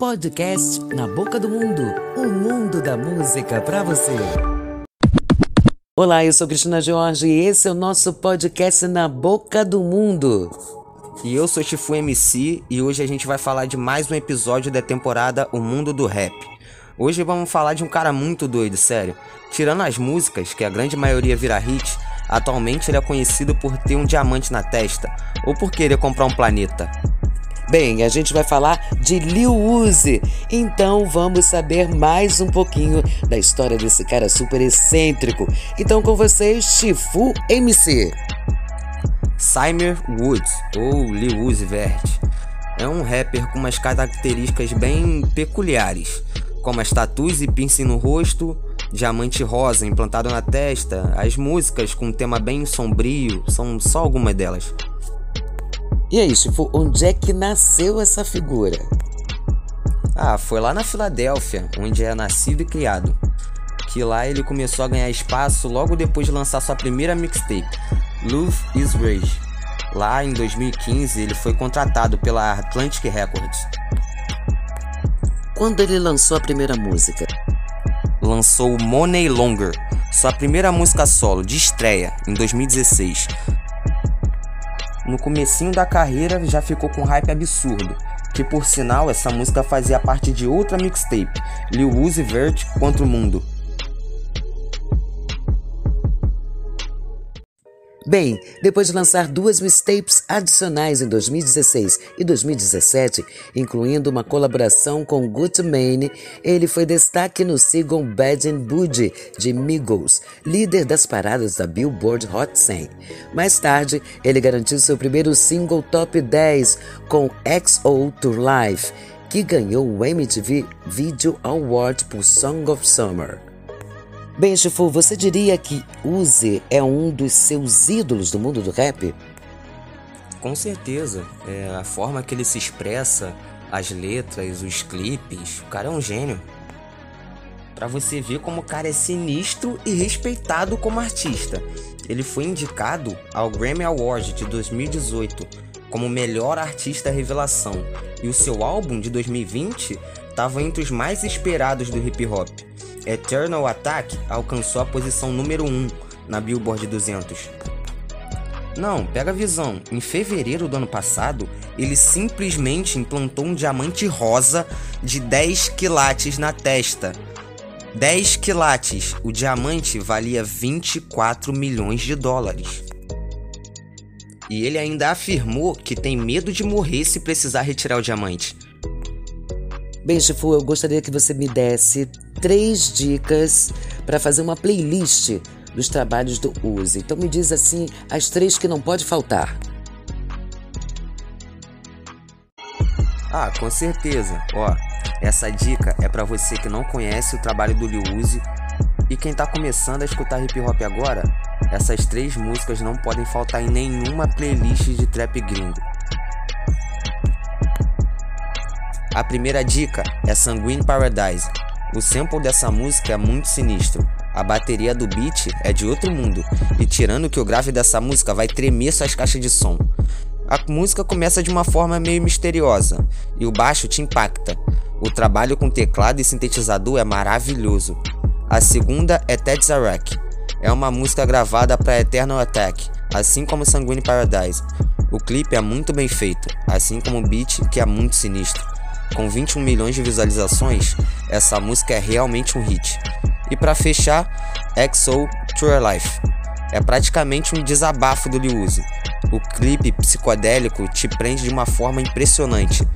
Podcast Na Boca do Mundo o mundo da música para você. Olá, eu sou Cristina Jorge e esse é o nosso podcast Na Boca do Mundo. E eu sou Chifu MC e hoje a gente vai falar de mais um episódio da temporada O Mundo do Rap. Hoje vamos falar de um cara muito doido, sério. Tirando as músicas, que a grande maioria vira hit, atualmente ele é conhecido por ter um diamante na testa ou por querer comprar um planeta. Bem, a gente vai falar de Lil Uzi, então vamos saber mais um pouquinho da história desse cara super excêntrico. Então com vocês, Chifu MC. Cymer Woods, ou Lil Uzi Vert, é um rapper com umas características bem peculiares, como as tatuas e piercing no rosto, diamante rosa implantado na testa, as músicas com um tema bem sombrio, são só algumas delas. E aí, tipo, onde é que nasceu essa figura? Ah, foi lá na Filadélfia, onde é nascido e criado. Que lá ele começou a ganhar espaço logo depois de lançar sua primeira mixtape, Love is Rage. Lá em 2015 ele foi contratado pela Atlantic Records. Quando ele lançou a primeira música? Lançou Money Longer, sua primeira música solo de estreia, em 2016, no comecinho da carreira já ficou com hype absurdo, que por sinal essa música fazia parte de outra mixtape, Lil Uzi Vert contra o Mundo. Bem, depois de lançar duas mixtapes adicionais em 2016 e 2017, incluindo uma colaboração com Gucci ele foi destaque no single Bad and Bougie de Migos, líder das paradas da Billboard Hot 100. Mais tarde, ele garantiu seu primeiro single top 10 com XO Tour Life, que ganhou o MTV Video Award por Song of Summer. Bem, Chifu, você diria que Uzi é um dos seus ídolos do mundo do rap? Com certeza. É a forma que ele se expressa, as letras, os clipes. O cara é um gênio. Para você ver como o cara é sinistro e respeitado como artista. Ele foi indicado ao Grammy Award de 2018 como melhor artista revelação e o seu álbum de 2020 estava entre os mais esperados do hip hop. Eternal Attack alcançou a posição número 1 na Billboard 200. Não, pega a visão. Em fevereiro do ano passado, ele simplesmente implantou um diamante rosa de 10 quilates na testa. 10 quilates. O diamante valia 24 milhões de dólares. E ele ainda afirmou que tem medo de morrer se precisar retirar o diamante. Bem, Chifu, eu gostaria que você me desse três dicas para fazer uma playlist dos trabalhos do Uzi. Então me diz assim as três que não pode faltar. Ah, com certeza. Ó, essa dica é para você que não conhece o trabalho do Lil Uzi e quem tá começando a escutar hip hop agora. Essas três músicas não podem faltar em nenhuma playlist de trap gringo. A primeira dica é Sanguine Paradise, o sample dessa música é muito sinistro. A bateria do beat é de outro mundo, e tirando que o grave dessa música vai tremer suas caixas de som. A música começa de uma forma meio misteriosa, e o baixo te impacta. O trabalho com teclado e sintetizador é maravilhoso. A segunda é Ted Zarek. É uma música gravada para Eternal Attack, assim como Sanguine Paradise. O clipe é muito bem feito, assim como o beat, que é muito sinistro. Com 21 milhões de visualizações, essa música é realmente um hit. E para fechar, XO True Life. É praticamente um desabafo do Lil Uzi. O clipe psicodélico te prende de uma forma impressionante.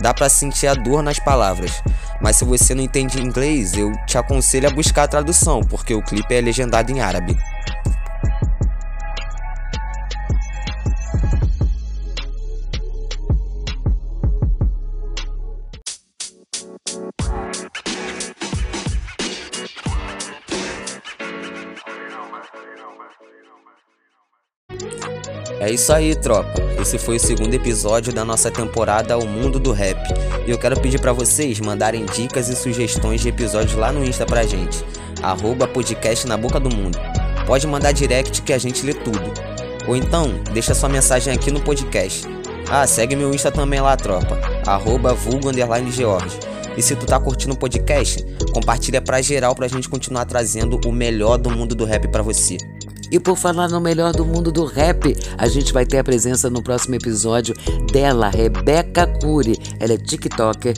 Dá para sentir a dor nas palavras. Mas se você não entende inglês, eu te aconselho a buscar a tradução, porque o clipe é legendado em árabe. É isso aí, tropa. Esse foi o segundo episódio da nossa temporada O Mundo do Rap. E eu quero pedir para vocês mandarem dicas e sugestões de episódios lá no Insta pra gente. Arroba podcast na boca do mundo. Pode mandar direct que a gente lê tudo. Ou então, deixa sua mensagem aqui no podcast. Ah, segue meu Insta também lá, tropa. Arroba. E se tu tá curtindo o podcast, compartilha pra geral pra gente continuar trazendo o melhor do mundo do rap pra você. E por falar no melhor do mundo do rap, a gente vai ter a presença no próximo episódio dela, Rebeca Cury. Ela é TikToker,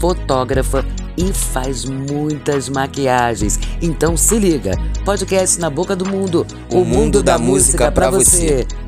fotógrafa e faz muitas maquiagens. Então se liga, podcast na boca do mundo, o, o mundo, mundo, da, da música, para você. você.